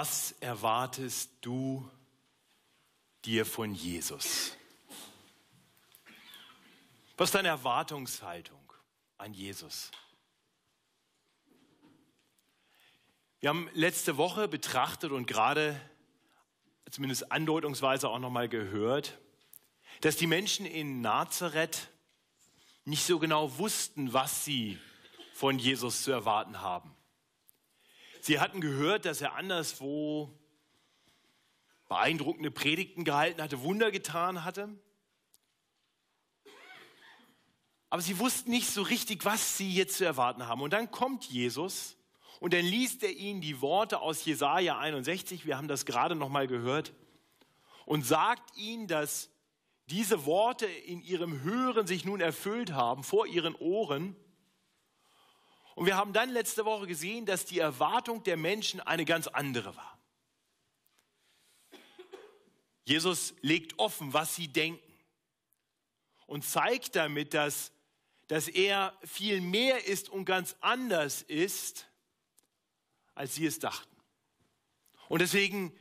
Was erwartest du dir von Jesus? Was ist deine Erwartungshaltung an Jesus? Wir haben letzte Woche betrachtet und gerade zumindest andeutungsweise auch nochmal gehört, dass die Menschen in Nazareth nicht so genau wussten, was sie von Jesus zu erwarten haben. Sie hatten gehört, dass er anderswo beeindruckende Predigten gehalten hatte, Wunder getan hatte. Aber sie wussten nicht so richtig, was sie jetzt zu erwarten haben. Und dann kommt Jesus und dann liest er ihnen die Worte aus Jesaja 61, wir haben das gerade noch mal gehört, und sagt ihnen, dass diese Worte in ihrem Hören sich nun erfüllt haben, vor ihren Ohren. Und wir haben dann letzte Woche gesehen, dass die Erwartung der Menschen eine ganz andere war. Jesus legt offen, was sie denken und zeigt damit, dass, dass er viel mehr ist und ganz anders ist, als sie es dachten. Und deswegen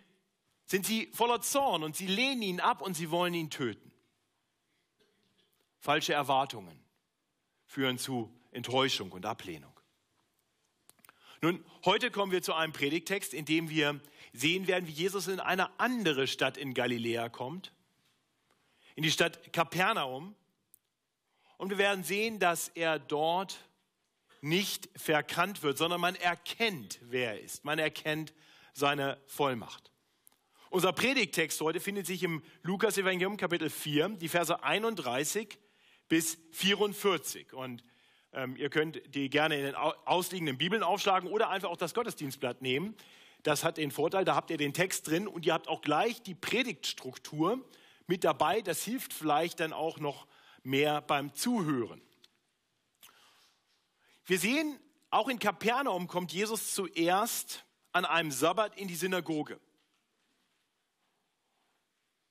sind sie voller Zorn und sie lehnen ihn ab und sie wollen ihn töten. Falsche Erwartungen führen zu Enttäuschung und Ablehnung. Nun, heute kommen wir zu einem Predigtext, in dem wir sehen werden, wie Jesus in eine andere Stadt in Galiläa kommt, in die Stadt Kapernaum. Und wir werden sehen, dass er dort nicht verkannt wird, sondern man erkennt, wer er ist. Man erkennt seine Vollmacht. Unser Predigtext heute findet sich im Lukas-Evangelium Kapitel 4, die Verse 31 bis 44. Und ähm, ihr könnt die gerne in den ausliegenden Bibeln aufschlagen oder einfach auch das Gottesdienstblatt nehmen. Das hat den Vorteil, da habt ihr den Text drin und ihr habt auch gleich die Predigtstruktur mit dabei. Das hilft vielleicht dann auch noch mehr beim Zuhören. Wir sehen, auch in Kapernaum kommt Jesus zuerst an einem Sabbat in die Synagoge.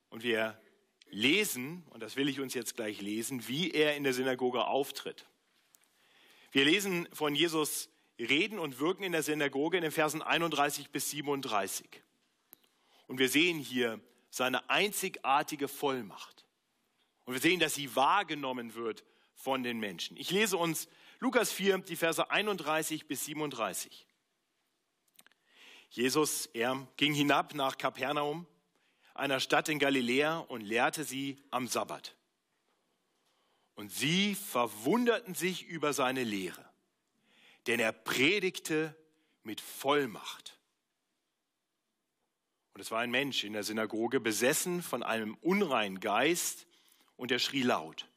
Und wir lesen, und das will ich uns jetzt gleich lesen, wie er in der Synagoge auftritt. Wir lesen von Jesus Reden und Wirken in der Synagoge in den Versen 31 bis 37. Und wir sehen hier seine einzigartige Vollmacht. Und wir sehen, dass sie wahrgenommen wird von den Menschen. Ich lese uns Lukas 4, die Verse 31 bis 37. Jesus, er ging hinab nach Kapernaum, einer Stadt in Galiläa, und lehrte sie am Sabbat. Und sie verwunderten sich über seine Lehre, denn er predigte mit Vollmacht. Und es war ein Mensch in der Synagoge, besessen von einem unreinen Geist, und er schrie laut,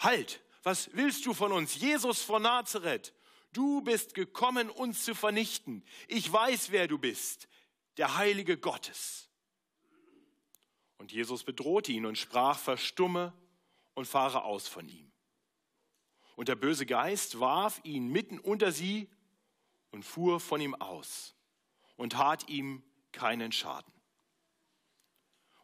Halt, was willst du von uns, Jesus von Nazareth? Du bist gekommen, uns zu vernichten. Ich weiß, wer du bist, der Heilige Gottes. Und Jesus bedrohte ihn und sprach, verstumme und fahre aus von ihm. Und der böse Geist warf ihn mitten unter sie und fuhr von ihm aus und tat ihm keinen Schaden.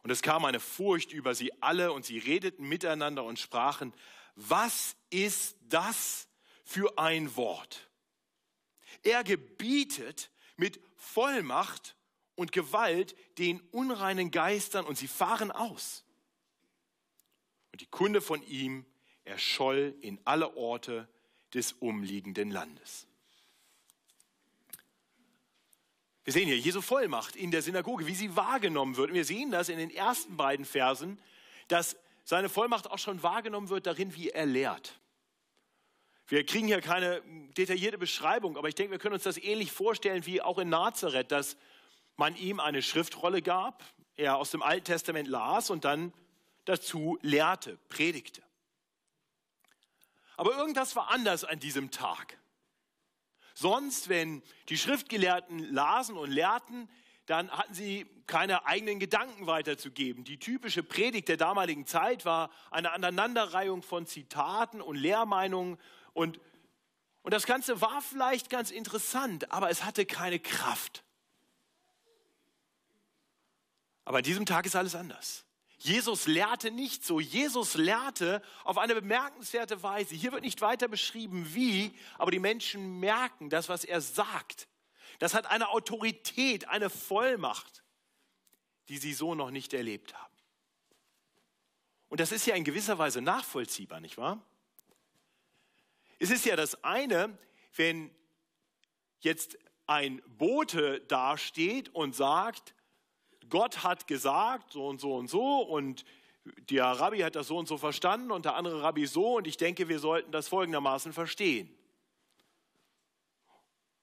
Und es kam eine Furcht über sie alle und sie redeten miteinander und sprachen, was ist das für ein Wort? Er gebietet mit Vollmacht und Gewalt den unreinen Geistern und sie fahren aus. Und die Kunde von ihm erscholl in alle Orte des umliegenden Landes. Wir sehen hier Jesu Vollmacht in der Synagoge, wie sie wahrgenommen wird. Und wir sehen das in den ersten beiden Versen, dass seine Vollmacht auch schon wahrgenommen wird darin, wie er lehrt. Wir kriegen hier keine detaillierte Beschreibung, aber ich denke, wir können uns das ähnlich vorstellen wie auch in Nazareth, dass man ihm eine Schriftrolle gab, er aus dem Alten Testament las und dann dazu lehrte, predigte. Aber irgendwas war anders an diesem Tag. Sonst, wenn die Schriftgelehrten lasen und lehrten, dann hatten sie keine eigenen Gedanken weiterzugeben. Die typische Predigt der damaligen Zeit war eine Aneinanderreihung von Zitaten und Lehrmeinungen und, und das Ganze war vielleicht ganz interessant, aber es hatte keine Kraft. Aber an diesem Tag ist alles anders. Jesus lehrte nicht so. Jesus lehrte auf eine bemerkenswerte Weise. Hier wird nicht weiter beschrieben, wie, aber die Menschen merken das, was er sagt Das hat eine Autorität, eine Vollmacht, die sie so noch nicht erlebt haben. Und das ist ja in gewisser Weise nachvollziehbar, nicht wahr? Es ist ja das eine, wenn jetzt ein Bote dasteht und sagt, Gott hat gesagt, so und so und so, und der Rabbi hat das so und so verstanden und der andere Rabbi so, und ich denke, wir sollten das folgendermaßen verstehen.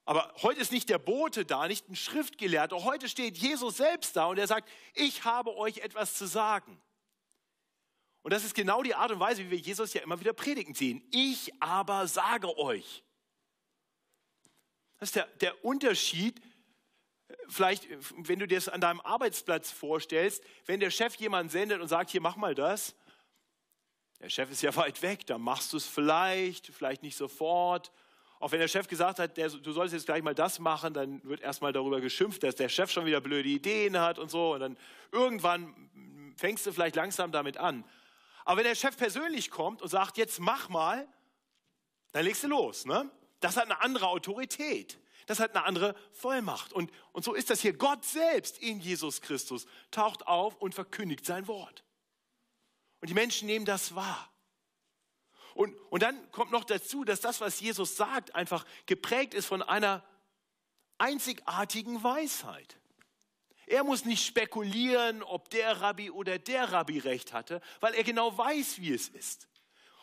Aber heute ist nicht der Bote da, nicht ein Schriftgelehrter, heute steht Jesus selbst da und er sagt, ich habe euch etwas zu sagen. Und das ist genau die Art und Weise, wie wir Jesus ja immer wieder predigen sehen. Ich aber sage euch. Das ist der, der Unterschied vielleicht, wenn du dir das an deinem Arbeitsplatz vorstellst, wenn der Chef jemanden sendet und sagt, hier mach mal das, der Chef ist ja weit weg, dann machst du es vielleicht, vielleicht nicht sofort. Auch wenn der Chef gesagt hat, der, du solltest jetzt gleich mal das machen, dann wird erstmal darüber geschimpft, dass der Chef schon wieder blöde Ideen hat und so. Und dann irgendwann fängst du vielleicht langsam damit an. Aber wenn der Chef persönlich kommt und sagt, jetzt mach mal, dann legst du los. Ne? Das hat eine andere Autorität. Das hat eine andere Vollmacht. Und, und so ist das hier. Gott selbst in Jesus Christus taucht auf und verkündigt sein Wort. Und die Menschen nehmen das wahr. Und, und dann kommt noch dazu, dass das, was Jesus sagt, einfach geprägt ist von einer einzigartigen Weisheit. Er muss nicht spekulieren, ob der Rabbi oder der Rabbi recht hatte, weil er genau weiß, wie es ist.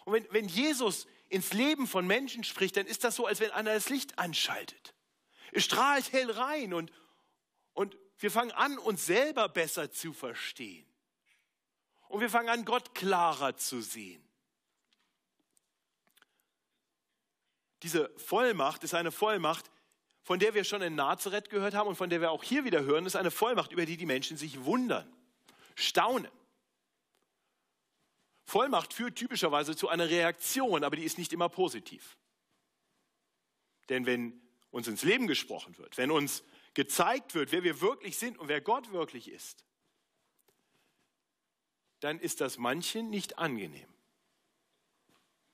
Und wenn, wenn Jesus ins Leben von Menschen spricht, dann ist das so, als wenn einer das Licht anschaltet. Es strahlt hell rein und, und wir fangen an, uns selber besser zu verstehen. Und wir fangen an, Gott klarer zu sehen. Diese Vollmacht ist eine Vollmacht, von der wir schon in Nazareth gehört haben und von der wir auch hier wieder hören, ist eine Vollmacht, über die die Menschen sich wundern, staunen. Vollmacht führt typischerweise zu einer Reaktion, aber die ist nicht immer positiv. Denn wenn uns ins Leben gesprochen wird, wenn uns gezeigt wird, wer wir wirklich sind und wer Gott wirklich ist, dann ist das manchen nicht angenehm.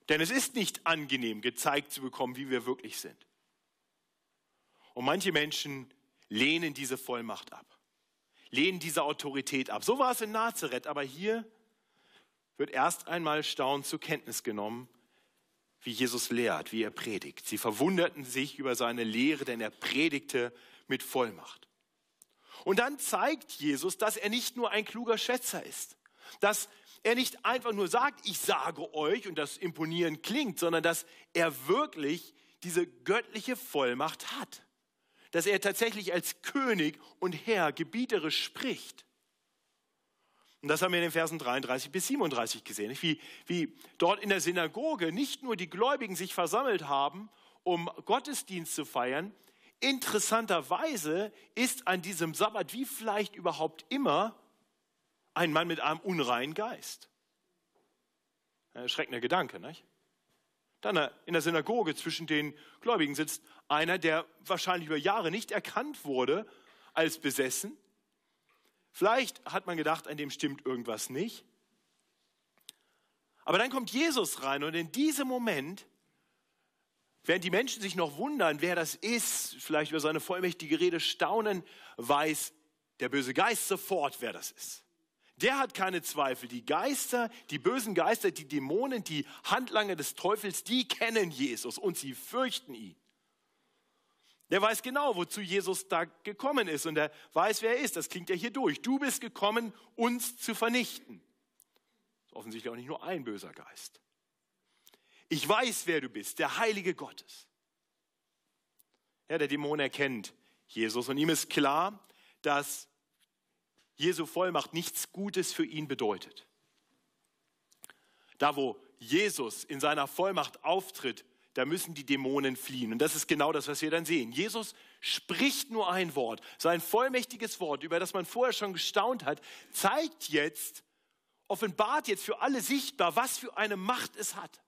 Denn es ist nicht angenehm, gezeigt zu bekommen, wie wir wirklich sind. Und manche Menschen lehnen diese Vollmacht ab, lehnen diese Autorität ab. So war es in Nazareth, aber hier wird erst einmal staunend zur Kenntnis genommen, wie Jesus lehrt, wie er predigt. Sie verwunderten sich über seine Lehre, denn er predigte mit Vollmacht. Und dann zeigt Jesus, dass er nicht nur ein kluger Schätzer ist, dass er nicht einfach nur sagt, ich sage euch und das imponierend klingt, sondern dass er wirklich diese göttliche Vollmacht hat, dass er tatsächlich als König und Herr gebieterisch spricht. Und das haben wir in den Versen 33 bis 37 gesehen, wie, wie dort in der Synagoge nicht nur die Gläubigen sich versammelt haben, um Gottesdienst zu feiern. Interessanterweise ist an diesem Sabbat, wie vielleicht überhaupt immer, ein Mann mit einem unreinen Geist. Erschreckender Gedanke, nicht? Dann in der Synagoge zwischen den Gläubigen sitzt einer, der wahrscheinlich über Jahre nicht erkannt wurde als besessen, Vielleicht hat man gedacht, an dem stimmt irgendwas nicht. Aber dann kommt Jesus rein und in diesem Moment, während die Menschen sich noch wundern, wer das ist, vielleicht über seine vollmächtige Rede staunen, weiß der böse Geist sofort, wer das ist. Der hat keine Zweifel. Die Geister, die bösen Geister, die Dämonen, die Handlanger des Teufels, die kennen Jesus und sie fürchten ihn. Der weiß genau, wozu Jesus da gekommen ist und er weiß, wer er ist. Das klingt ja hier durch. Du bist gekommen, uns zu vernichten. Offensichtlich auch nicht nur ein böser Geist. Ich weiß, wer du bist, der Heilige Gottes. Ja, der Dämon erkennt Jesus und ihm ist klar, dass Jesu Vollmacht nichts Gutes für ihn bedeutet. Da, wo Jesus in seiner Vollmacht auftritt, da müssen die Dämonen fliehen. Und das ist genau das, was wir dann sehen. Jesus spricht nur ein Wort, sein vollmächtiges Wort, über das man vorher schon gestaunt hat, zeigt jetzt, offenbart jetzt für alle sichtbar, was für eine Macht es hat.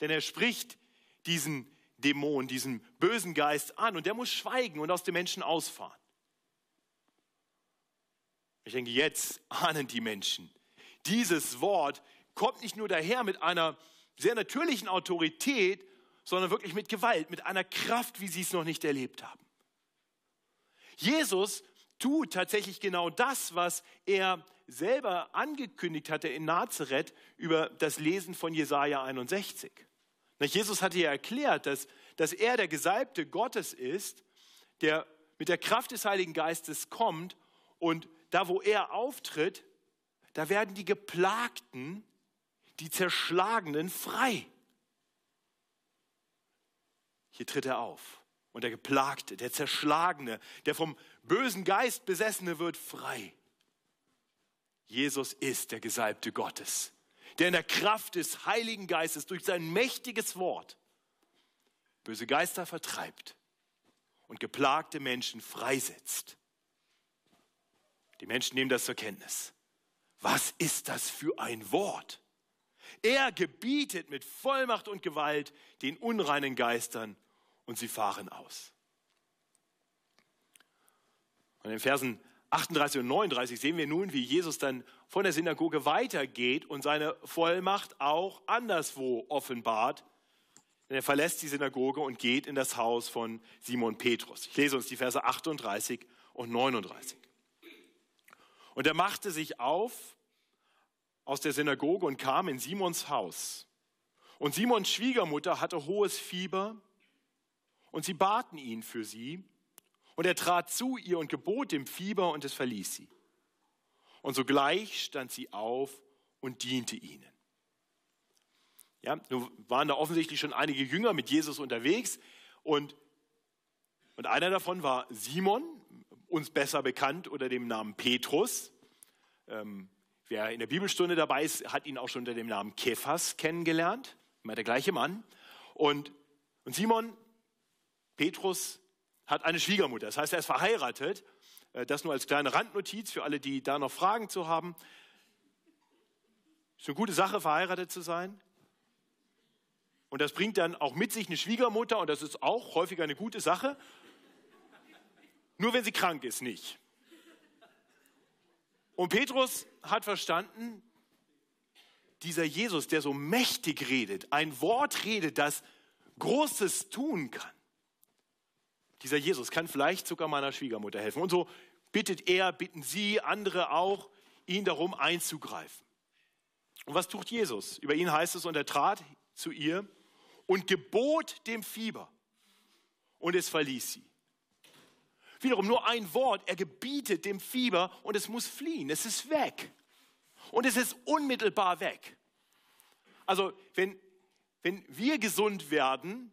Denn er spricht diesen Dämon, diesen bösen Geist an und der muss schweigen und aus dem Menschen ausfahren. Ich denke, jetzt ahnen die Menschen, dieses Wort kommt nicht nur daher mit einer sehr natürlichen Autorität, sondern wirklich mit Gewalt, mit einer Kraft, wie sie es noch nicht erlebt haben. Jesus tut tatsächlich genau das, was er selber angekündigt hatte in Nazareth über das Lesen von Jesaja 61. Jesus hatte ja erklärt, dass, dass er der Gesalbte Gottes ist, der mit der Kraft des Heiligen Geistes kommt und da, wo er auftritt, da werden die Geplagten, die Zerschlagenen frei. Hier tritt er auf. Und der Geplagte, der Zerschlagene, der vom bösen Geist Besessene wird frei. Jesus ist der Gesalbte Gottes, der in der Kraft des Heiligen Geistes durch sein mächtiges Wort böse Geister vertreibt und geplagte Menschen freisetzt. Die Menschen nehmen das zur Kenntnis. Was ist das für ein Wort? Er gebietet mit Vollmacht und Gewalt den unreinen Geistern und sie fahren aus. Und in Versen 38 und 39 sehen wir nun, wie Jesus dann von der Synagoge weitergeht und seine Vollmacht auch anderswo offenbart. Denn er verlässt die Synagoge und geht in das Haus von Simon Petrus. Ich lese uns die Verse 38 und 39. Und er machte sich auf aus der Synagoge und kam in Simons Haus. Und Simons Schwiegermutter hatte hohes Fieber und sie baten ihn für sie. Und er trat zu ihr und gebot dem Fieber und es verließ sie. Und sogleich stand sie auf und diente ihnen. Ja, nun waren da offensichtlich schon einige Jünger mit Jesus unterwegs und, und einer davon war Simon, uns besser bekannt unter dem Namen Petrus. Ähm, wer in der Bibelstunde dabei ist, hat ihn auch schon unter dem Namen Kephas kennengelernt, immer der gleiche Mann. Und, und Simon Petrus hat eine Schwiegermutter, das heißt, er ist verheiratet. Äh, das nur als kleine Randnotiz für alle, die da noch Fragen zu haben. Ist eine gute Sache, verheiratet zu sein. Und das bringt dann auch mit sich eine Schwiegermutter und das ist auch häufiger eine gute Sache. Nur wenn sie krank ist, nicht. Und Petrus hat verstanden, dieser Jesus, der so mächtig redet, ein Wort redet, das Großes tun kann. Dieser Jesus kann vielleicht sogar meiner Schwiegermutter helfen. Und so bittet er, bitten sie, andere auch, ihn darum einzugreifen. Und was tut Jesus? Über ihn heißt es, und er trat zu ihr und gebot dem Fieber und es verließ sie. Wiederum nur ein Wort, er gebietet dem Fieber und es muss fliehen, es ist weg. Und es ist unmittelbar weg. Also wenn, wenn wir gesund werden,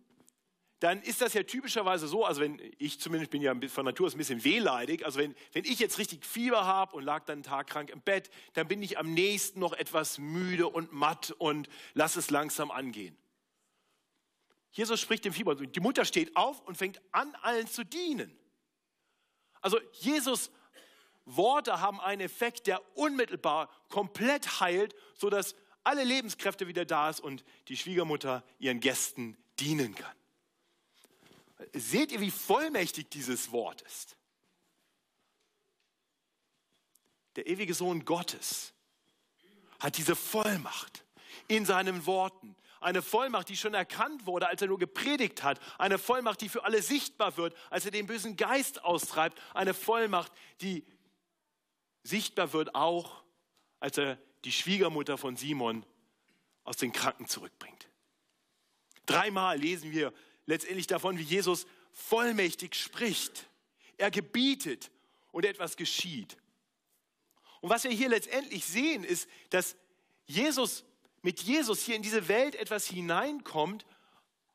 dann ist das ja typischerweise so, also wenn ich zumindest bin ja von Natur aus ein bisschen wehleidig, also wenn, wenn ich jetzt richtig Fieber habe und lag dann einen Tag krank im Bett, dann bin ich am nächsten noch etwas müde und matt und lass es langsam angehen. Jesus spricht dem Fieber. Die Mutter steht auf und fängt an, allen zu dienen. Also Jesus Worte haben einen Effekt, der unmittelbar komplett heilt, sodass alle Lebenskräfte wieder da ist und die Schwiegermutter ihren Gästen dienen kann. Seht ihr, wie vollmächtig dieses Wort ist? Der ewige Sohn Gottes hat diese Vollmacht in seinen Worten. Eine Vollmacht, die schon erkannt wurde, als er nur gepredigt hat. Eine Vollmacht, die für alle sichtbar wird, als er den bösen Geist austreibt. Eine Vollmacht, die sichtbar wird auch, als er die Schwiegermutter von Simon aus den Kranken zurückbringt. Dreimal lesen wir letztendlich davon, wie Jesus vollmächtig spricht. Er gebietet und etwas geschieht. Und was wir hier letztendlich sehen, ist, dass Jesus mit Jesus hier in diese Welt etwas hineinkommt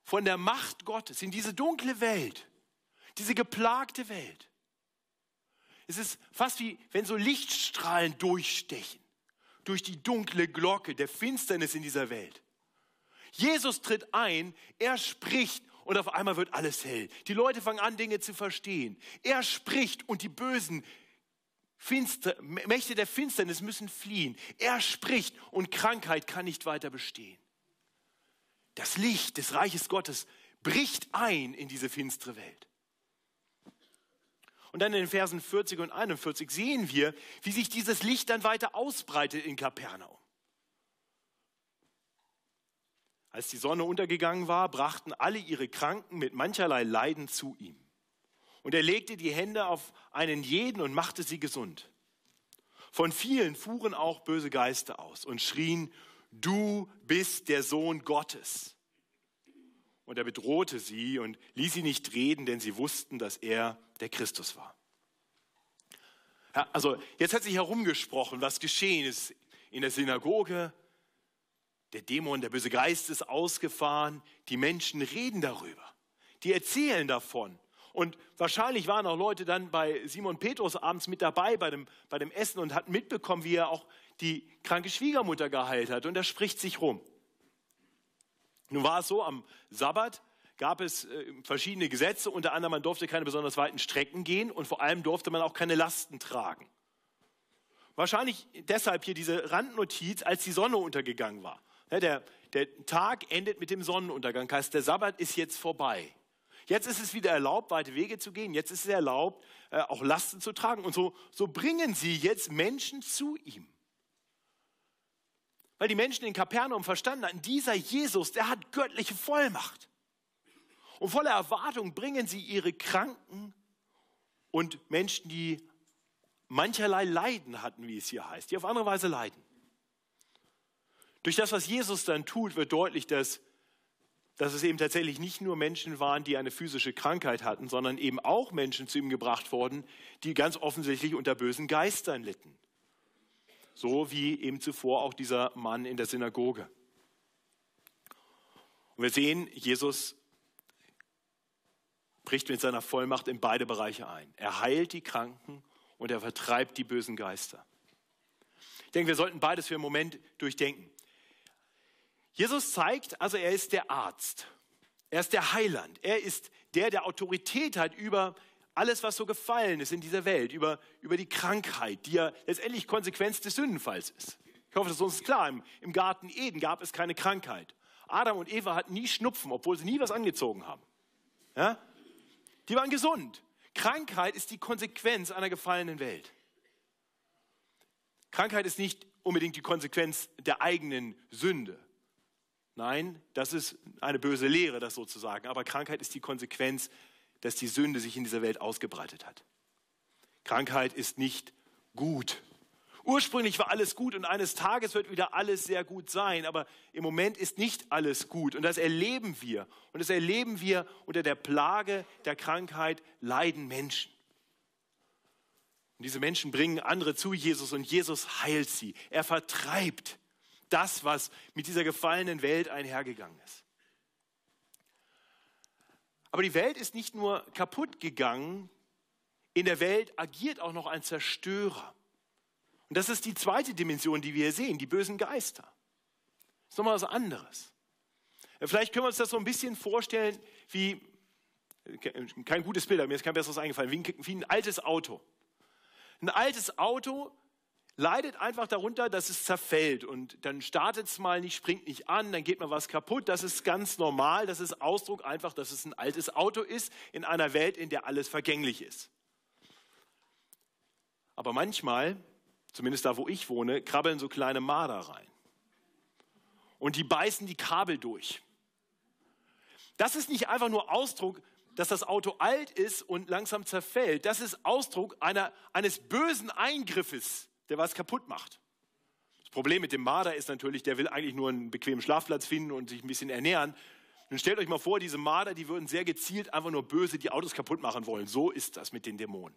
von der Macht Gottes, in diese dunkle Welt, diese geplagte Welt. Es ist fast wie wenn so Lichtstrahlen durchstechen durch die dunkle Glocke der Finsternis in dieser Welt. Jesus tritt ein, er spricht und auf einmal wird alles hell. Die Leute fangen an, Dinge zu verstehen. Er spricht und die bösen Finster, Mächte der Finsternis müssen fliehen. Er spricht und Krankheit kann nicht weiter bestehen. Das Licht des Reiches Gottes bricht ein in diese finstere Welt. Und dann in den Versen 40 und 41 sehen wir, wie sich dieses Licht dann weiter ausbreitet in Kapernaum. Als die Sonne untergegangen war, brachten alle ihre Kranken mit mancherlei Leiden zu ihm. Und er legte die Hände auf einen jeden und machte sie gesund. Von vielen fuhren auch böse Geister aus und schrien, du bist der Sohn Gottes. Und er bedrohte sie und ließ sie nicht reden, denn sie wussten, dass er der Christus war. Ja, also jetzt hat sich herumgesprochen, was geschehen ist in der Synagoge, der Dämon, der böse Geist ist ausgefahren. Die Menschen reden darüber. Die erzählen davon. Und wahrscheinlich waren auch Leute dann bei Simon Petrus abends mit dabei bei dem, bei dem Essen und hatten mitbekommen, wie er auch die kranke Schwiegermutter geheilt hat. Und er spricht sich rum. Nun war es so, am Sabbat gab es äh, verschiedene Gesetze. Unter anderem, man durfte keine besonders weiten Strecken gehen und vor allem durfte man auch keine Lasten tragen. Wahrscheinlich deshalb hier diese Randnotiz, als die Sonne untergegangen war. Der, der Tag endet mit dem Sonnenuntergang, heißt der Sabbat ist jetzt vorbei. Jetzt ist es wieder erlaubt, weite Wege zu gehen. Jetzt ist es erlaubt, äh, auch Lasten zu tragen. Und so, so bringen sie jetzt Menschen zu ihm. Weil die Menschen in Kapernaum verstanden hatten, dieser Jesus, der hat göttliche Vollmacht. Und voller Erwartung bringen sie ihre Kranken und Menschen, die mancherlei Leiden hatten, wie es hier heißt, die auf andere Weise leiden. Durch das, was Jesus dann tut, wird deutlich, dass, dass es eben tatsächlich nicht nur Menschen waren, die eine physische Krankheit hatten, sondern eben auch Menschen zu ihm gebracht wurden, die ganz offensichtlich unter bösen Geistern litten. So wie eben zuvor auch dieser Mann in der Synagoge. Und wir sehen, Jesus bricht mit seiner Vollmacht in beide Bereiche ein. Er heilt die Kranken und er vertreibt die bösen Geister. Ich denke, wir sollten beides für einen Moment durchdenken. Jesus zeigt, also er ist der Arzt. Er ist der Heiland. Er ist der, der Autorität hat über alles, was so gefallen ist in dieser Welt, über, über die Krankheit, die ja letztendlich Konsequenz des Sündenfalls ist. Ich hoffe, das ist uns klar. Im, Im Garten Eden gab es keine Krankheit. Adam und Eva hatten nie Schnupfen, obwohl sie nie was angezogen haben. Ja? Die waren gesund. Krankheit ist die Konsequenz einer gefallenen Welt. Krankheit ist nicht unbedingt die Konsequenz der eigenen Sünde. Nein, das ist eine böse Lehre, das sozusagen. Aber Krankheit ist die Konsequenz, dass die Sünde sich in dieser Welt ausgebreitet hat. Krankheit ist nicht gut. Ursprünglich war alles gut und eines Tages wird wieder alles sehr gut sein, aber im Moment ist nicht alles gut und das erleben wir. Und das erleben wir unter der Plage der Krankheit leiden Menschen. Und diese Menschen bringen andere zu Jesus und Jesus heilt sie. Er vertreibt das, was mit dieser gefallenen Welt einhergegangen ist. Aber die Welt ist nicht nur kaputt gegangen, in der Welt agiert auch noch ein Zerstörer. Und das ist die zweite Dimension, die wir hier sehen, die bösen Geister. Das ist nochmal was anderes. Vielleicht können wir uns das so ein bisschen vorstellen wie, kein gutes Bild, mir ist kein besseres eingefallen, wie ein, wie ein altes Auto. Ein altes Auto leidet einfach darunter, dass es zerfällt und dann startet es mal nicht, springt nicht an, dann geht mal was kaputt. Das ist ganz normal, das ist Ausdruck einfach, dass es ein altes Auto ist in einer Welt, in der alles vergänglich ist. Aber manchmal, zumindest da, wo ich wohne, krabbeln so kleine Marder rein. Und die beißen die Kabel durch. Das ist nicht einfach nur Ausdruck, dass das Auto alt ist und langsam zerfällt. Das ist Ausdruck einer, eines bösen Eingriffes der was kaputt macht. Das Problem mit dem Marder ist natürlich, der will eigentlich nur einen bequemen Schlafplatz finden und sich ein bisschen ernähren. Nun stellt euch mal vor, diese Marder, die würden sehr gezielt einfach nur böse die Autos kaputt machen wollen. So ist das mit den Dämonen.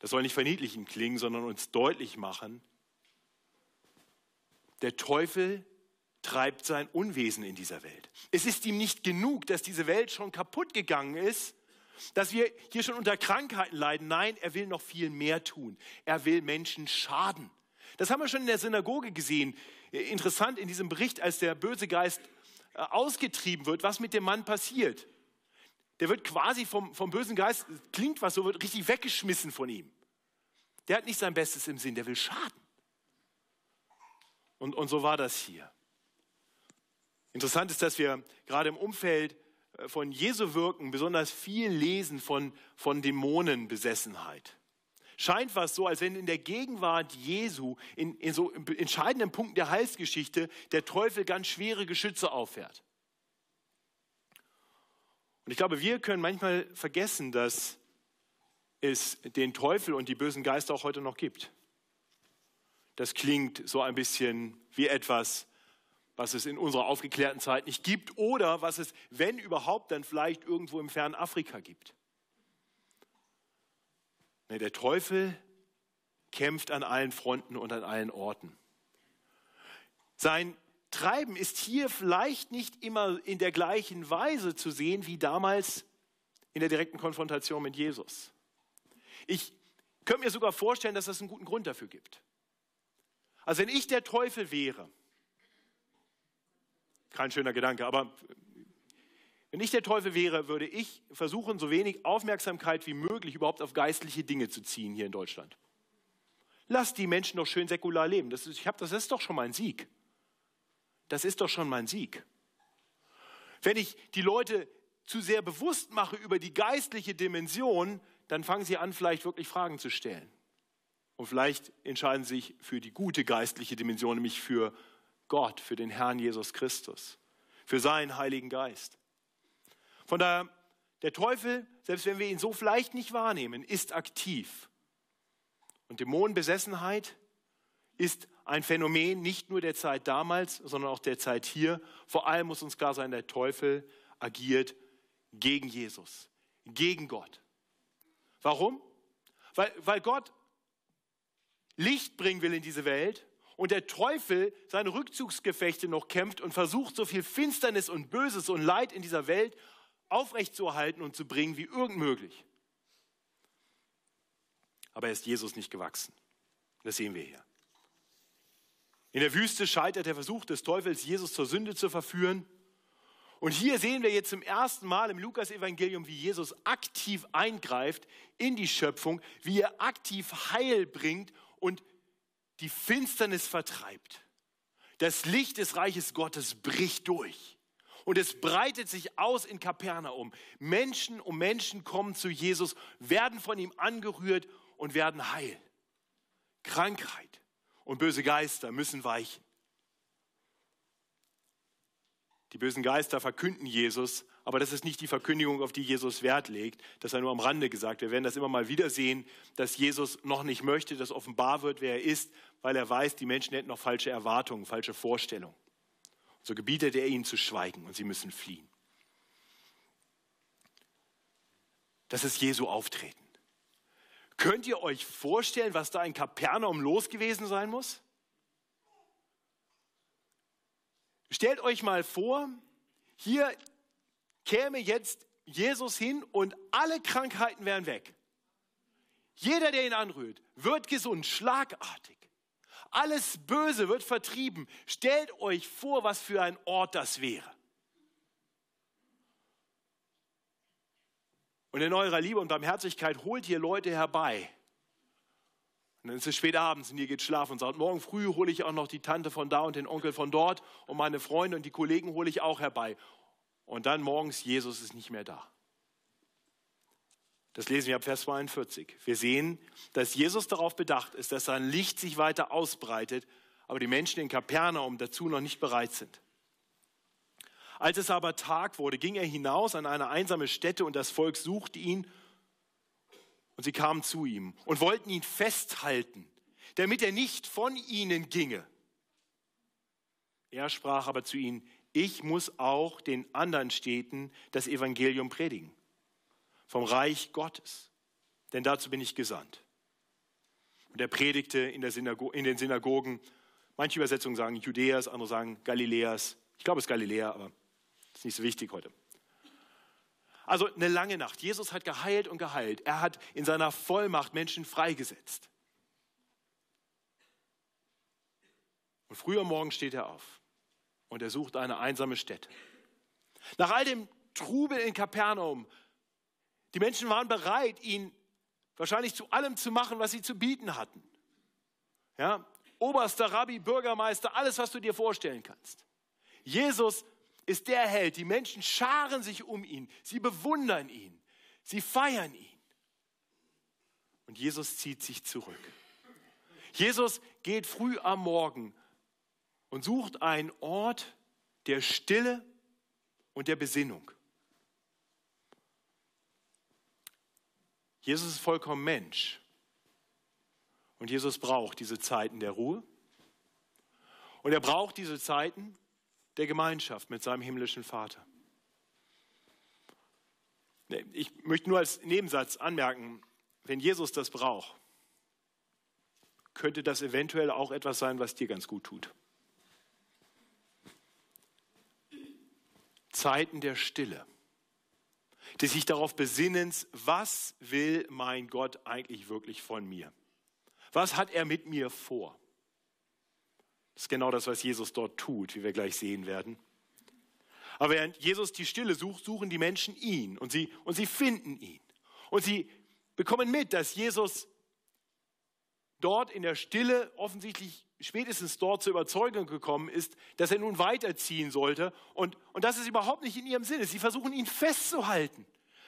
Das soll nicht verniedlichend klingen, sondern uns deutlich machen, der Teufel treibt sein Unwesen in dieser Welt. Es ist ihm nicht genug, dass diese Welt schon kaputt gegangen ist, dass wir hier schon unter Krankheiten leiden. Nein, er will noch viel mehr tun. Er will Menschen schaden. Das haben wir schon in der Synagoge gesehen. Interessant in diesem Bericht, als der böse Geist äh, ausgetrieben wird, was mit dem Mann passiert. Der wird quasi vom, vom bösen Geist, klingt was so, wird richtig weggeschmissen von ihm. Der hat nicht sein Bestes im Sinn, der will schaden. Und, und so war das hier. Interessant ist, dass wir gerade im Umfeld von Jesu Wirken besonders viel lesen von, von Dämonenbesessenheit. scheint was so, als wenn in der Gegenwart Jesu, in, in so entscheidenden Punkten der Heilsgeschichte, der Teufel ganz schwere Geschütze auffährt. Und ich glaube, wir können manchmal vergessen, dass es den Teufel und die bösen Geister auch heute noch gibt. Das klingt so ein bisschen wie etwas, was es in unserer aufgeklärten Zeit nicht gibt oder was es, wenn überhaupt, dann vielleicht irgendwo im fernen Afrika gibt. Nee, der Teufel kämpft an allen Fronten und an allen Orten. Sein Treiben ist hier vielleicht nicht immer in der gleichen Weise zu sehen wie damals in der direkten Konfrontation mit Jesus. Ich könnte mir sogar vorstellen, dass es einen guten Grund dafür gibt. Also wenn ich der Teufel wäre, kein schöner Gedanke, aber wenn ich der Teufel wäre, würde ich versuchen, so wenig Aufmerksamkeit wie möglich überhaupt auf geistliche Dinge zu ziehen hier in Deutschland. Lass die Menschen doch schön säkular leben. Das ist, ich hab, das ist doch schon mein Sieg. Das ist doch schon mein Sieg. Wenn ich die Leute zu sehr bewusst mache über die geistliche Dimension, dann fangen sie an, vielleicht wirklich Fragen zu stellen. Und vielleicht entscheiden sie sich für die gute geistliche Dimension, nämlich für Gott, für den Herrn Jesus Christus, für seinen Heiligen Geist. Von daher, der Teufel, selbst wenn wir ihn so vielleicht nicht wahrnehmen, ist aktiv. Und Dämonenbesessenheit ist ein Phänomen nicht nur der Zeit damals, sondern auch der Zeit hier. Vor allem muss uns klar sein, der Teufel agiert gegen Jesus, gegen Gott. Warum? Weil, weil Gott Licht bringen will in diese Welt und der Teufel seine Rückzugsgefechte noch kämpft und versucht, so viel Finsternis und Böses und Leid in dieser Welt aufrechtzuerhalten und zu bringen wie irgend möglich. Aber er ist Jesus nicht gewachsen. Das sehen wir hier. In der Wüste scheitert der Versuch des Teufels, Jesus zur Sünde zu verführen. Und hier sehen wir jetzt zum ersten Mal im Lukas-Evangelium, wie Jesus aktiv eingreift in die Schöpfung, wie er aktiv Heil bringt und die Finsternis vertreibt. Das Licht des Reiches Gottes bricht durch. Und es breitet sich aus in Kapernaum. Menschen um Menschen kommen zu Jesus, werden von ihm angerührt und werden heil. Krankheit und böse Geister müssen weichen. Die bösen Geister verkünden Jesus, aber das ist nicht die Verkündigung, auf die Jesus Wert legt. Das er nur am Rande gesagt. Wir werden das immer mal wieder sehen, dass Jesus noch nicht möchte, dass offenbar wird, wer er ist, weil er weiß, die Menschen hätten noch falsche Erwartungen, falsche Vorstellungen. So gebietet er ihnen zu schweigen und sie müssen fliehen. Das ist Jesu Auftreten. Könnt ihr euch vorstellen, was da in Kapernaum los gewesen sein muss? Stellt euch mal vor, hier käme jetzt Jesus hin und alle Krankheiten wären weg. Jeder, der ihn anrührt, wird gesund, schlagartig. Alles Böse wird vertrieben. Stellt euch vor, was für ein Ort das wäre. Und in eurer Liebe und Barmherzigkeit holt ihr Leute herbei, und dann ist es spät abends und ihr geht schlafen und sagt, morgen früh hole ich auch noch die Tante von da und den Onkel von dort und meine Freunde und die Kollegen hole ich auch herbei. Und dann morgens, Jesus ist nicht mehr da. Das lesen wir ab Vers 42. Wir sehen, dass Jesus darauf bedacht ist, dass sein Licht sich weiter ausbreitet, aber die Menschen in Kapernaum dazu noch nicht bereit sind. Als es aber Tag wurde, ging er hinaus an eine einsame Stätte und das Volk suchte ihn und sie kamen zu ihm und wollten ihn festhalten, damit er nicht von ihnen ginge. Er sprach aber zu ihnen, ich muss auch den anderen Städten das Evangelium predigen, vom Reich Gottes, denn dazu bin ich gesandt. Und er predigte in, in den Synagogen, manche Übersetzungen sagen Judäas, andere sagen Galiläas. Ich glaube, es ist Galiläa, aber das ist nicht so wichtig heute. Also eine lange Nacht. Jesus hat geheilt und geheilt. Er hat in seiner Vollmacht Menschen freigesetzt. Und früh am Morgen steht er auf und er sucht eine einsame Stätte. Nach all dem Trubel in Kapernaum, die Menschen waren bereit, ihn wahrscheinlich zu allem zu machen, was sie zu bieten hatten. Ja, Oberster, Rabbi, Bürgermeister, alles, was du dir vorstellen kannst. Jesus ist der Held. Die Menschen scharen sich um ihn. Sie bewundern ihn. Sie feiern ihn. und Jesus zieht sich zurück. Jesus geht früh am Morgen und sucht einen Ort der Stille und der Besinnung. Jesus ist vollkommen Mensch. Und Jesus braucht diese Zeiten der Ruhe. Und er braucht diese Zeiten der Gemeinschaft mit seinem himmlischen Vater. Ich möchte nur als Nebensatz anmerken, wenn Jesus das braucht, könnte das eventuell auch etwas sein, was dir ganz gut tut. Zeiten der Stille, des sich darauf besinnens, was will mein Gott eigentlich wirklich von mir? Was hat er mit mir vor? Das ist genau das, was Jesus dort tut, wie wir gleich sehen werden. Aber während Jesus die Stille sucht, suchen die Menschen ihn und sie, und sie finden ihn. Und sie bekommen mit, dass Jesus dort in der Stille offensichtlich spätestens dort zur Überzeugung gekommen ist, dass er nun weiterziehen sollte. Und, und das ist überhaupt nicht in ihrem Sinne. Sie versuchen ihn festzuhalten,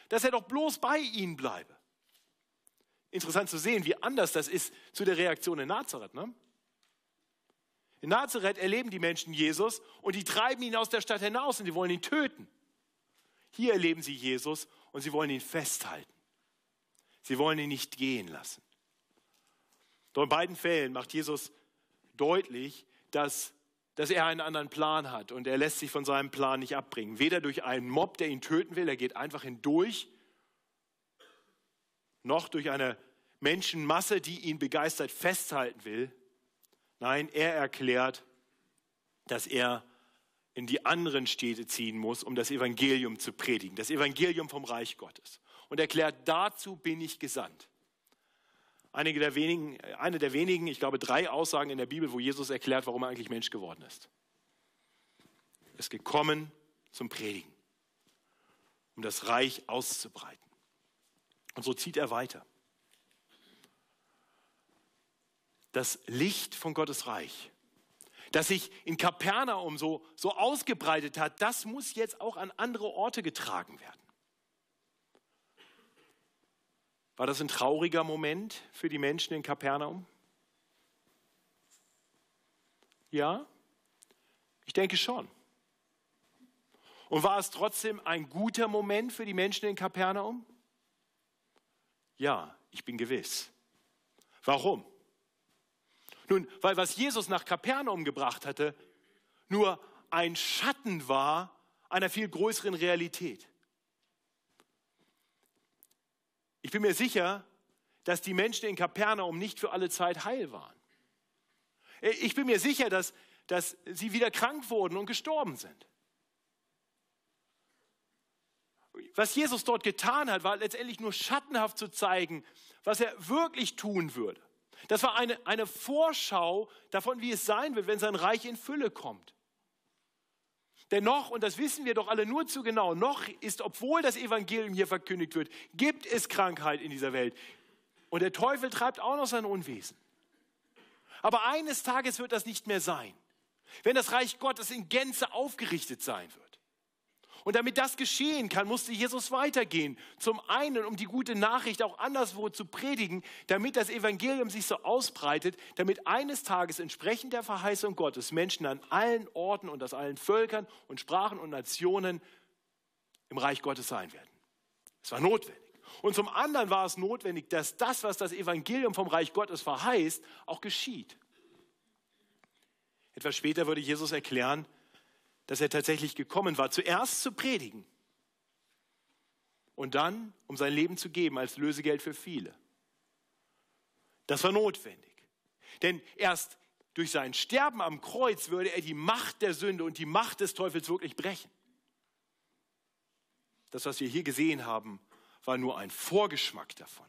dass er doch bloß bei ihnen bleibe. Interessant zu sehen, wie anders das ist zu der Reaktion in Nazareth. Ne? In Nazareth erleben die Menschen Jesus und die treiben ihn aus der Stadt hinaus und sie wollen ihn töten. Hier erleben sie Jesus und sie wollen ihn festhalten. Sie wollen ihn nicht gehen lassen. Doch in beiden Fällen macht Jesus deutlich, dass, dass er einen anderen Plan hat und er lässt sich von seinem Plan nicht abbringen. Weder durch einen Mob, der ihn töten will, er geht einfach hindurch, noch durch eine Menschenmasse, die ihn begeistert festhalten will. Nein, er erklärt, dass er in die anderen Städte ziehen muss, um das Evangelium zu predigen, das Evangelium vom Reich Gottes. Und erklärt, dazu bin ich gesandt. Einige der wenigen, eine der wenigen, ich glaube, drei Aussagen in der Bibel, wo Jesus erklärt, warum er eigentlich Mensch geworden ist. Er ist gekommen zum Predigen, um das Reich auszubreiten. Und so zieht er weiter. Das Licht von Gottes Reich, das sich in Kapernaum so, so ausgebreitet hat, das muss jetzt auch an andere Orte getragen werden. War das ein trauriger Moment für die Menschen in Kapernaum? Ja, ich denke schon. Und war es trotzdem ein guter Moment für die Menschen in Kapernaum? Ja, ich bin gewiss. Warum? Nun, weil was Jesus nach Kapernaum gebracht hatte, nur ein Schatten war einer viel größeren Realität. Ich bin mir sicher, dass die Menschen in Kapernaum nicht für alle Zeit heil waren. Ich bin mir sicher, dass, dass sie wieder krank wurden und gestorben sind. Was Jesus dort getan hat, war letztendlich nur schattenhaft zu zeigen, was er wirklich tun würde. Das war eine, eine Vorschau davon, wie es sein wird, wenn sein Reich in Fülle kommt. Denn noch, und das wissen wir doch alle nur zu genau, noch ist, obwohl das Evangelium hier verkündigt wird, gibt es Krankheit in dieser Welt. Und der Teufel treibt auch noch sein Unwesen. Aber eines Tages wird das nicht mehr sein, wenn das Reich Gottes in Gänze aufgerichtet sein wird. Und damit das geschehen kann, musste Jesus weitergehen. Zum einen, um die gute Nachricht auch anderswo zu predigen, damit das Evangelium sich so ausbreitet, damit eines Tages entsprechend der Verheißung Gottes Menschen an allen Orten und aus allen Völkern und Sprachen und Nationen im Reich Gottes sein werden. Es war notwendig. Und zum anderen war es notwendig, dass das, was das Evangelium vom Reich Gottes verheißt, auch geschieht. Etwas später würde Jesus erklären, dass er tatsächlich gekommen war, zuerst zu predigen und dann, um sein Leben zu geben als Lösegeld für viele. Das war notwendig. Denn erst durch sein Sterben am Kreuz würde er die Macht der Sünde und die Macht des Teufels wirklich brechen. Das, was wir hier gesehen haben, war nur ein Vorgeschmack davon.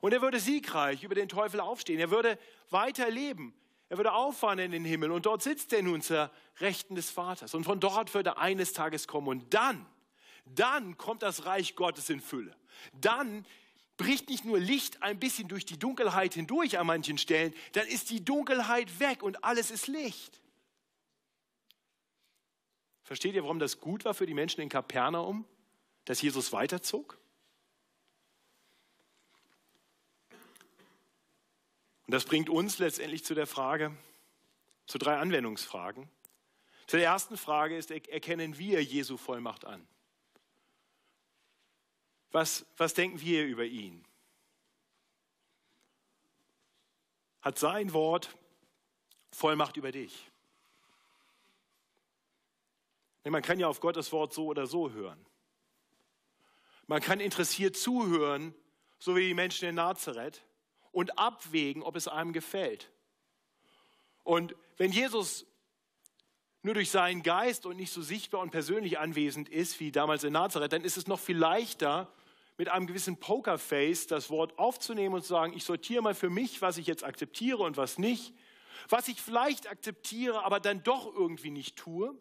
Und er würde siegreich über den Teufel aufstehen. Er würde weiter leben. Er würde auffahren in den Himmel und dort sitzt er nun zur Rechten des Vaters. Und von dort würde er eines Tages kommen. Und dann, dann kommt das Reich Gottes in Fülle. Dann bricht nicht nur Licht ein bisschen durch die Dunkelheit hindurch an manchen Stellen, dann ist die Dunkelheit weg und alles ist Licht. Versteht ihr, warum das gut war für die Menschen in Kapernaum, dass Jesus weiterzog? Und das bringt uns letztendlich zu der Frage, zu drei Anwendungsfragen. Zu der ersten Frage ist, erkennen wir Jesu Vollmacht an? Was, was denken wir über ihn? Hat sein Wort Vollmacht über dich? Man kann ja auf Gottes Wort so oder so hören. Man kann interessiert zuhören, so wie die Menschen in Nazareth, und abwägen, ob es einem gefällt. Und wenn Jesus nur durch seinen Geist und nicht so sichtbar und persönlich anwesend ist wie damals in Nazareth, dann ist es noch viel leichter, mit einem gewissen Pokerface das Wort aufzunehmen und zu sagen, ich sortiere mal für mich, was ich jetzt akzeptiere und was nicht, was ich vielleicht akzeptiere, aber dann doch irgendwie nicht tue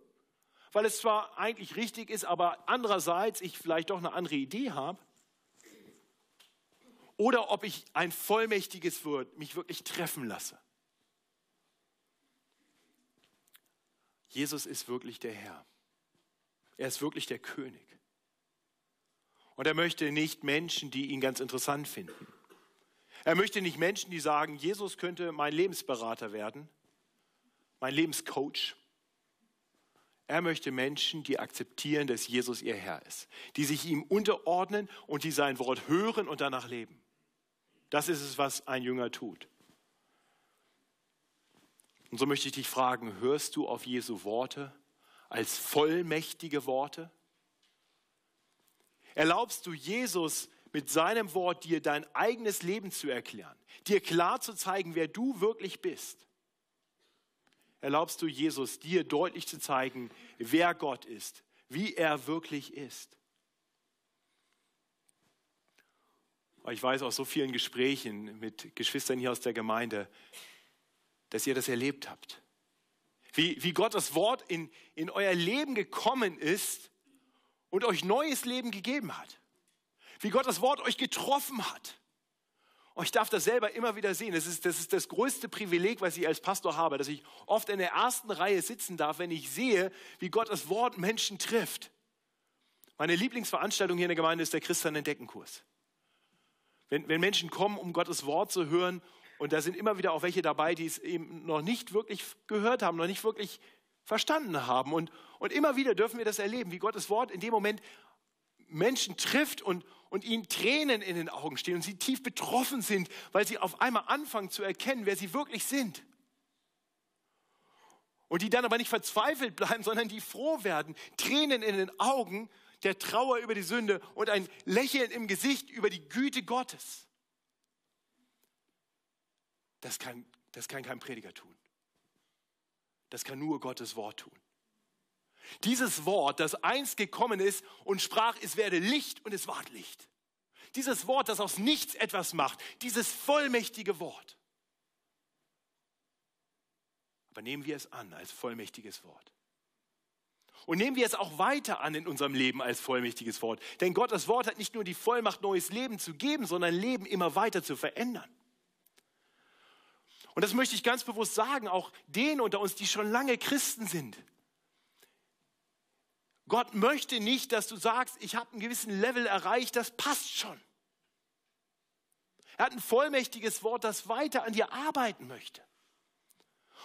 weil es zwar eigentlich richtig ist, aber andererseits ich vielleicht doch eine andere Idee habe. Oder ob ich ein vollmächtiges Wort mich wirklich treffen lasse. Jesus ist wirklich der Herr. Er ist wirklich der König. Und er möchte nicht Menschen, die ihn ganz interessant finden. Er möchte nicht Menschen, die sagen, Jesus könnte mein Lebensberater werden, mein Lebenscoach. Er möchte Menschen, die akzeptieren, dass Jesus ihr Herr ist, die sich ihm unterordnen und die sein Wort hören und danach leben. Das ist es, was ein Jünger tut. Und so möchte ich dich fragen, hörst du auf Jesu Worte als vollmächtige Worte? Erlaubst du Jesus mit seinem Wort dir dein eigenes Leben zu erklären, dir klar zu zeigen, wer du wirklich bist? erlaubst du Jesus, dir deutlich zu zeigen, wer Gott ist, wie er wirklich ist. Ich weiß aus so vielen Gesprächen mit Geschwistern hier aus der Gemeinde, dass ihr das erlebt habt. Wie, wie Gottes Wort in, in euer Leben gekommen ist und euch neues Leben gegeben hat. Wie Gottes Wort euch getroffen hat und ich darf das selber immer wieder sehen. Das ist, das ist das größte Privileg, was ich als Pastor habe, dass ich oft in der ersten Reihe sitzen darf, wenn ich sehe, wie Gott das Wort Menschen trifft. Meine Lieblingsveranstaltung hier in der Gemeinde ist der Christian Entdeckenkurs. Wenn, wenn Menschen kommen, um Gottes Wort zu hören, und da sind immer wieder auch welche dabei, die es eben noch nicht wirklich gehört haben, noch nicht wirklich verstanden haben. Und, und immer wieder dürfen wir das erleben, wie Gottes Wort in dem Moment Menschen trifft und, und ihnen Tränen in den Augen stehen und sie tief betroffen sind, weil sie auf einmal anfangen zu erkennen, wer sie wirklich sind. Und die dann aber nicht verzweifelt bleiben, sondern die froh werden, Tränen in den Augen der Trauer über die Sünde und ein Lächeln im Gesicht über die Güte Gottes. Das kann, das kann kein Prediger tun. Das kann nur Gottes Wort tun. Dieses Wort, das einst gekommen ist und sprach, es werde Licht und es ward Licht. Dieses Wort, das aus nichts etwas macht, dieses vollmächtige Wort. Aber nehmen wir es an als vollmächtiges Wort. Und nehmen wir es auch weiter an in unserem Leben als vollmächtiges Wort. Denn Gottes Wort hat nicht nur die Vollmacht, neues Leben zu geben, sondern Leben immer weiter zu verändern. Und das möchte ich ganz bewusst sagen, auch denen unter uns, die schon lange Christen sind. Gott möchte nicht, dass du sagst, ich habe einen gewissen Level erreicht, das passt schon. Er hat ein vollmächtiges Wort, das weiter an dir arbeiten möchte.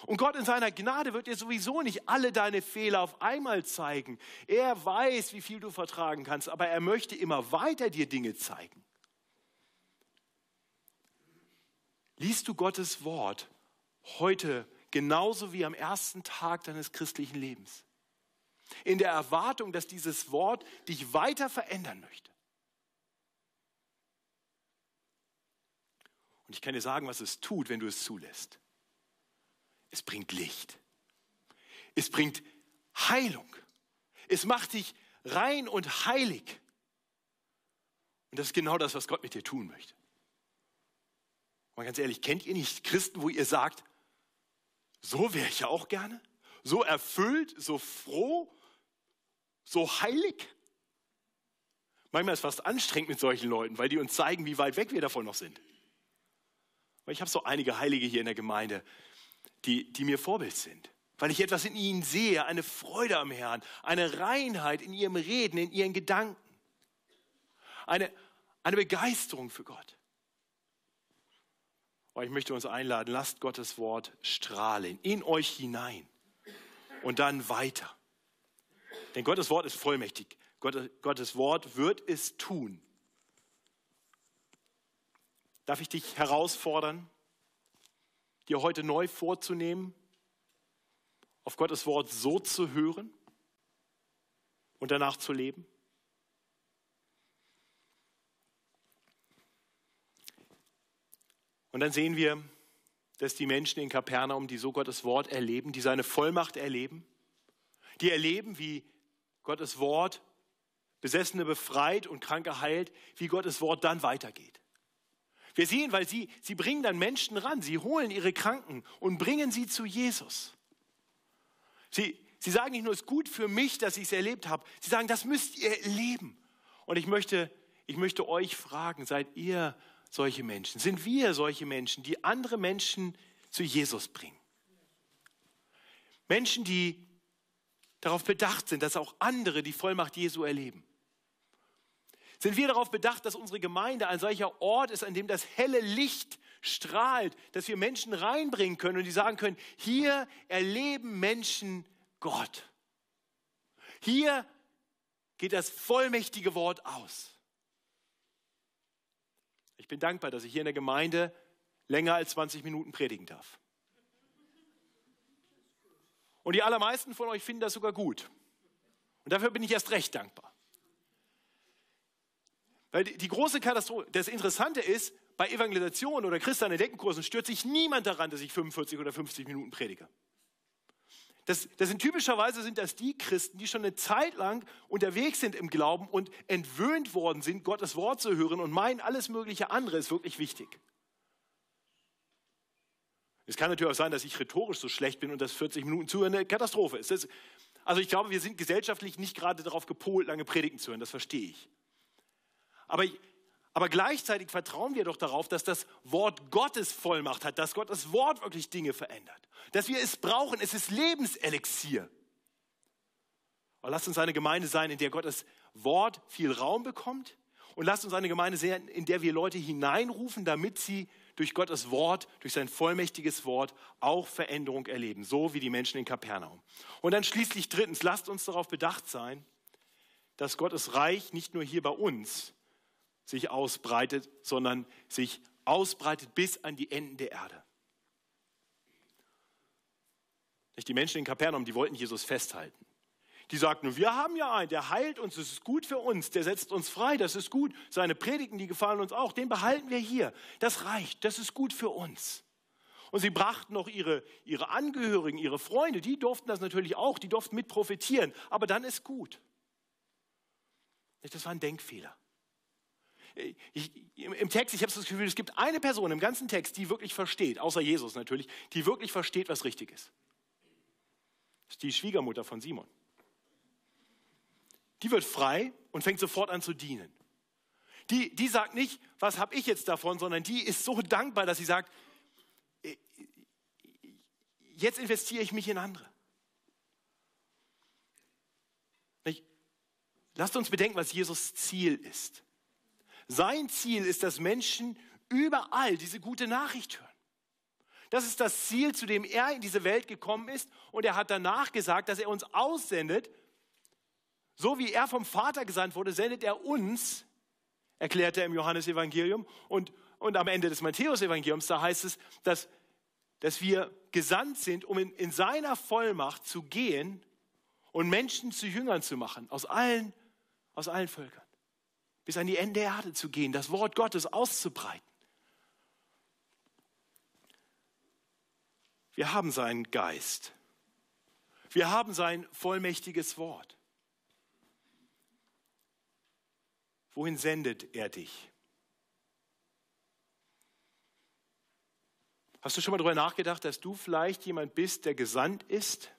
Und Gott in seiner Gnade wird dir sowieso nicht alle deine Fehler auf einmal zeigen. Er weiß, wie viel du vertragen kannst, aber er möchte immer weiter dir Dinge zeigen. Liest du Gottes Wort heute genauso wie am ersten Tag deines christlichen Lebens? in der Erwartung, dass dieses Wort dich weiter verändern möchte. Und ich kann dir sagen, was es tut, wenn du es zulässt. Es bringt Licht. Es bringt Heilung. Es macht dich rein und heilig. Und das ist genau das, was Gott mit dir tun möchte. Mal ganz ehrlich, kennt ihr nicht Christen, wo ihr sagt, so wäre ich ja auch gerne? So erfüllt, so froh, so heilig. Manchmal ist es fast anstrengend mit solchen Leuten, weil die uns zeigen, wie weit weg wir davon noch sind. Weil ich habe so einige Heilige hier in der Gemeinde, die, die mir Vorbild sind. Weil ich etwas in ihnen sehe, eine Freude am Herrn, eine Reinheit in ihrem Reden, in ihren Gedanken. Eine, eine Begeisterung für Gott. Aber ich möchte uns einladen, lasst Gottes Wort strahlen in euch hinein und dann weiter. Denn Gottes Wort ist vollmächtig. Gottes Wort wird es tun. Darf ich dich herausfordern, dir heute neu vorzunehmen, auf Gottes Wort so zu hören und danach zu leben? Und dann sehen wir, dass die Menschen in Kapernaum, die so Gottes Wort erleben, die seine Vollmacht erleben, die erleben, wie Gottes Wort Besessene befreit und Kranke heilt, wie Gottes Wort dann weitergeht. Wir sehen, weil sie, sie bringen dann Menschen ran, sie holen ihre Kranken und bringen sie zu Jesus. Sie, sie sagen nicht nur, es ist gut für mich, dass ich es erlebt habe, sie sagen, das müsst ihr erleben. Und ich möchte, ich möchte euch fragen, seid ihr solche Menschen? Sind wir solche Menschen, die andere Menschen zu Jesus bringen? Menschen, die darauf bedacht sind, dass auch andere die Vollmacht Jesu erleben. Sind wir darauf bedacht, dass unsere Gemeinde ein solcher Ort ist, an dem das helle Licht strahlt, dass wir Menschen reinbringen können und die sagen können, hier erleben Menschen Gott. Hier geht das vollmächtige Wort aus. Ich bin dankbar, dass ich hier in der Gemeinde länger als 20 Minuten predigen darf. Und die allermeisten von euch finden das sogar gut. Und dafür bin ich erst recht dankbar. Weil die große Katastrophe, das Interessante ist, bei Evangelisation oder christlichen Deckenkursen stört sich niemand daran, dass ich 45 oder 50 Minuten predige. Das, das sind typischerweise sind das die Christen, die schon eine Zeit lang unterwegs sind im Glauben und entwöhnt worden sind, Gottes Wort zu hören und meinen, alles mögliche andere ist wirklich wichtig. Es kann natürlich auch sein, dass ich rhetorisch so schlecht bin und dass 40 Minuten zuhören eine Katastrophe ist. Das, also ich glaube, wir sind gesellschaftlich nicht gerade darauf gepolt, lange Predigten zu hören, das verstehe ich. Aber aber gleichzeitig vertrauen wir doch darauf, dass das Wort Gottes Vollmacht hat, dass Gottes Wort wirklich Dinge verändert, dass wir es brauchen. Es ist Lebenselixier. Aber lasst uns eine Gemeinde sein, in der Gottes Wort viel Raum bekommt. Und lasst uns eine Gemeinde sein, in der wir Leute hineinrufen, damit sie durch Gottes Wort, durch sein vollmächtiges Wort auch Veränderung erleben, so wie die Menschen in Kapernaum. Und dann schließlich drittens, lasst uns darauf bedacht sein, dass Gottes Reich nicht nur hier bei uns, sich ausbreitet, sondern sich ausbreitet bis an die Enden der Erde. Die Menschen in Kapernaum, die wollten Jesus festhalten. Die sagten, wir haben ja einen, der heilt uns, das ist gut für uns, der setzt uns frei, das ist gut. Seine Predigten, die gefallen uns auch, den behalten wir hier. Das reicht, das ist gut für uns. Und sie brachten noch ihre, ihre Angehörigen, ihre Freunde, die durften das natürlich auch, die durften mit profitieren, aber dann ist gut. Das war ein Denkfehler ich, im Text, ich habe das Gefühl, es gibt eine Person im ganzen Text, die wirklich versteht, außer Jesus natürlich, die wirklich versteht, was richtig ist. Das ist die Schwiegermutter von Simon. Die wird frei und fängt sofort an zu dienen. Die, die sagt nicht, was habe ich jetzt davon, sondern die ist so dankbar, dass sie sagt, äh, jetzt investiere ich mich in andere. Lasst uns bedenken, was Jesus Ziel ist. Sein Ziel ist, dass Menschen überall diese gute Nachricht hören. Das ist das Ziel, zu dem er in diese Welt gekommen ist. Und er hat danach gesagt, dass er uns aussendet. So wie er vom Vater gesandt wurde, sendet er uns, erklärt er im Johannesevangelium. Und, und am Ende des Matthäusevangeliums, da heißt es, dass, dass wir gesandt sind, um in, in seiner Vollmacht zu gehen und Menschen zu Jüngern zu machen, aus allen, aus allen Völkern bis an die Ende der Erde zu gehen, das Wort Gottes auszubreiten. Wir haben seinen Geist. Wir haben sein vollmächtiges Wort. Wohin sendet er dich? Hast du schon mal darüber nachgedacht, dass du vielleicht jemand bist, der gesandt ist?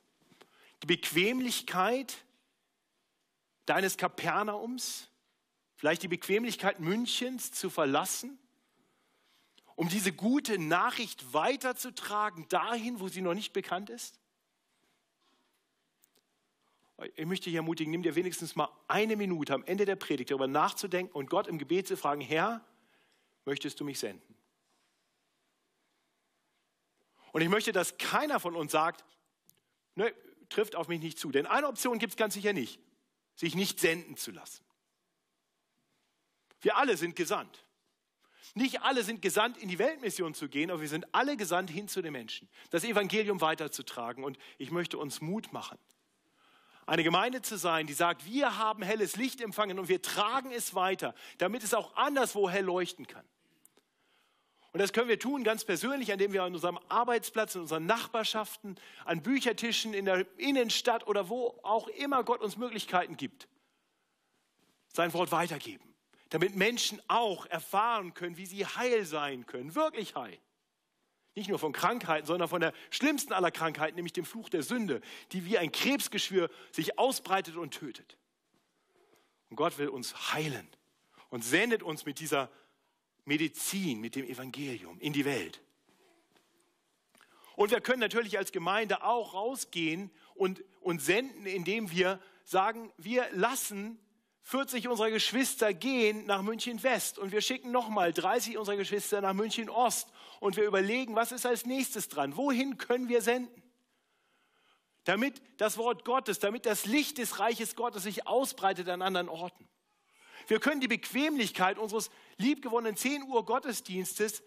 Die Bequemlichkeit deines Kapernaums, vielleicht die Bequemlichkeit Münchens zu verlassen, um diese gute Nachricht weiterzutragen dahin, wo sie noch nicht bekannt ist? Ich möchte dich ermutigen, nimm dir wenigstens mal eine Minute am Ende der Predigt darüber nachzudenken und Gott im Gebet zu fragen, Herr, möchtest du mich senden? Und ich möchte, dass keiner von uns sagt, ne, trifft auf mich nicht zu. Denn eine Option gibt es ganz sicher nicht, sich nicht senden zu lassen. Wir alle sind gesandt. Nicht alle sind gesandt, in die Weltmission zu gehen, aber wir sind alle gesandt hin zu den Menschen, das Evangelium weiterzutragen. Und ich möchte uns Mut machen, eine Gemeinde zu sein, die sagt, wir haben helles Licht empfangen und wir tragen es weiter, damit es auch anderswo hell leuchten kann. Und das können wir tun ganz persönlich, indem wir an unserem Arbeitsplatz, in unseren Nachbarschaften, an Büchertischen, in der Innenstadt oder wo auch immer Gott uns Möglichkeiten gibt, sein Wort weitergeben, damit Menschen auch erfahren können, wie sie heil sein können, wirklich heil. Nicht nur von Krankheiten, sondern von der schlimmsten aller Krankheiten, nämlich dem Fluch der Sünde, die wie ein Krebsgeschwür sich ausbreitet und tötet. Und Gott will uns heilen und sendet uns mit dieser Medizin, mit dem Evangelium in die Welt. Und wir können natürlich als Gemeinde auch rausgehen und, und senden, indem wir sagen, wir lassen 40 unserer Geschwister gehen nach München West und wir schicken nochmal 30 unserer Geschwister nach München Ost und wir überlegen, was ist als nächstes dran? Wohin können wir senden? Damit das Wort Gottes, damit das Licht des Reiches Gottes sich ausbreitet an anderen Orten. Wir können die Bequemlichkeit unseres liebgewonnenen 10 Uhr Gottesdienstes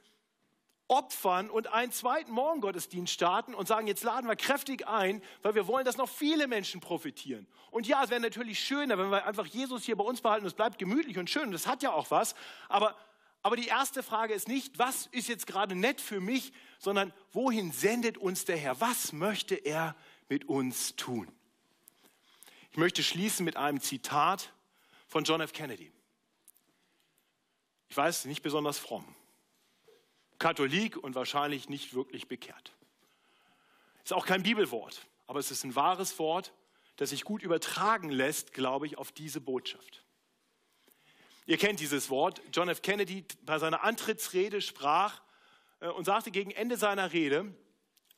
opfern und einen zweiten Morgengottesdienst starten und sagen, jetzt laden wir kräftig ein, weil wir wollen, dass noch viele Menschen profitieren. Und ja, es wäre natürlich schöner, wenn wir einfach Jesus hier bei uns behalten es bleibt gemütlich und schön und das hat ja auch was, aber, aber die erste Frage ist nicht, was ist jetzt gerade nett für mich, sondern wohin sendet uns der Herr? Was möchte er mit uns tun? Ich möchte schließen mit einem Zitat von John F. Kennedy. Ich weiß, nicht besonders fromm. Katholik und wahrscheinlich nicht wirklich bekehrt. Ist auch kein Bibelwort, aber es ist ein wahres Wort, das sich gut übertragen lässt, glaube ich, auf diese Botschaft. Ihr kennt dieses Wort. John F. Kennedy bei seiner Antrittsrede sprach äh, und sagte gegen Ende seiner Rede,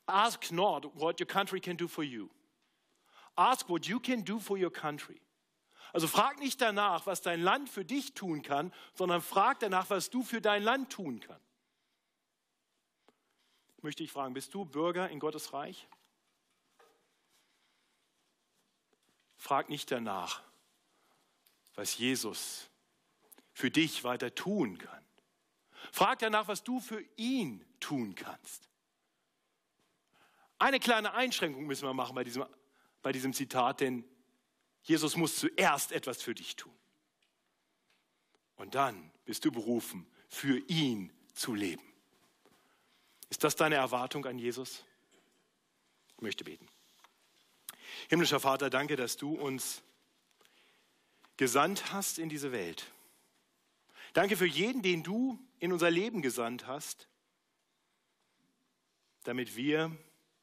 Ask not what your country can do for you. Ask what you can do for your country. Also frag nicht danach, was dein Land für dich tun kann, sondern frag danach, was du für dein Land tun kannst. Möchte ich fragen, bist du Bürger in Gottes Reich? Frag nicht danach, was Jesus für dich weiter tun kann. Frag danach, was du für ihn tun kannst. Eine kleine Einschränkung müssen wir machen bei diesem, bei diesem Zitat, denn Jesus muss zuerst etwas für dich tun. Und dann bist du berufen, für ihn zu leben. Ist das deine Erwartung an Jesus? Ich möchte beten. Himmlischer Vater, danke, dass du uns gesandt hast in diese Welt. Danke für jeden, den du in unser Leben gesandt hast, damit wir,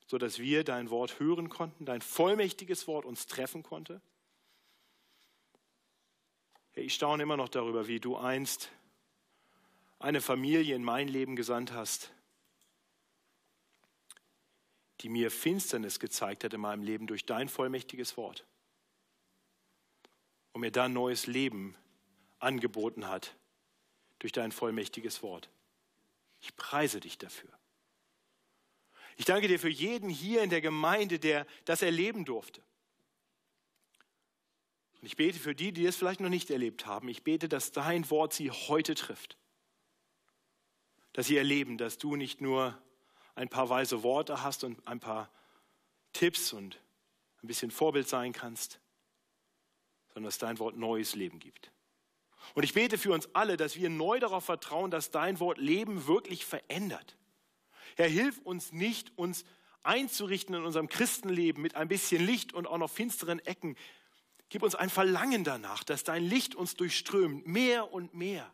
so dass wir dein Wort hören konnten, dein vollmächtiges Wort uns treffen konnte ich staune immer noch darüber, wie du einst eine Familie in mein Leben gesandt hast, die mir Finsternis gezeigt hat in meinem Leben durch dein vollmächtiges Wort und mir dann neues Leben angeboten hat durch dein vollmächtiges Wort. Ich preise dich dafür. Ich danke dir für jeden hier in der Gemeinde, der das erleben durfte. Und ich bete für die, die es vielleicht noch nicht erlebt haben. Ich bete, dass dein Wort sie heute trifft. Dass sie erleben, dass du nicht nur ein paar weise Worte hast und ein paar Tipps und ein bisschen Vorbild sein kannst, sondern dass dein Wort neues Leben gibt. Und ich bete für uns alle, dass wir neu darauf vertrauen, dass dein Wort Leben wirklich verändert. Herr, hilf uns nicht, uns einzurichten in unserem Christenleben mit ein bisschen Licht und auch noch finsteren Ecken, Gib uns ein Verlangen danach, dass dein Licht uns durchströmt, mehr und mehr.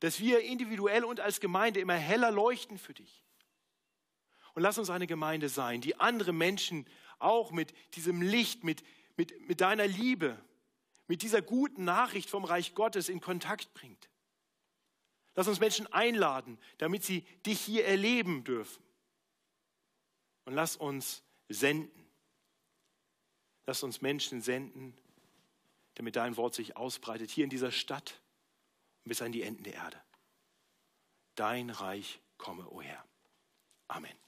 Dass wir individuell und als Gemeinde immer heller leuchten für dich. Und lass uns eine Gemeinde sein, die andere Menschen auch mit diesem Licht, mit, mit, mit deiner Liebe, mit dieser guten Nachricht vom Reich Gottes in Kontakt bringt. Lass uns Menschen einladen, damit sie dich hier erleben dürfen. Und lass uns senden Lass uns Menschen senden, damit dein Wort sich ausbreitet, hier in dieser Stadt und bis an die Enden der Erde. Dein Reich komme, o oh Herr. Amen.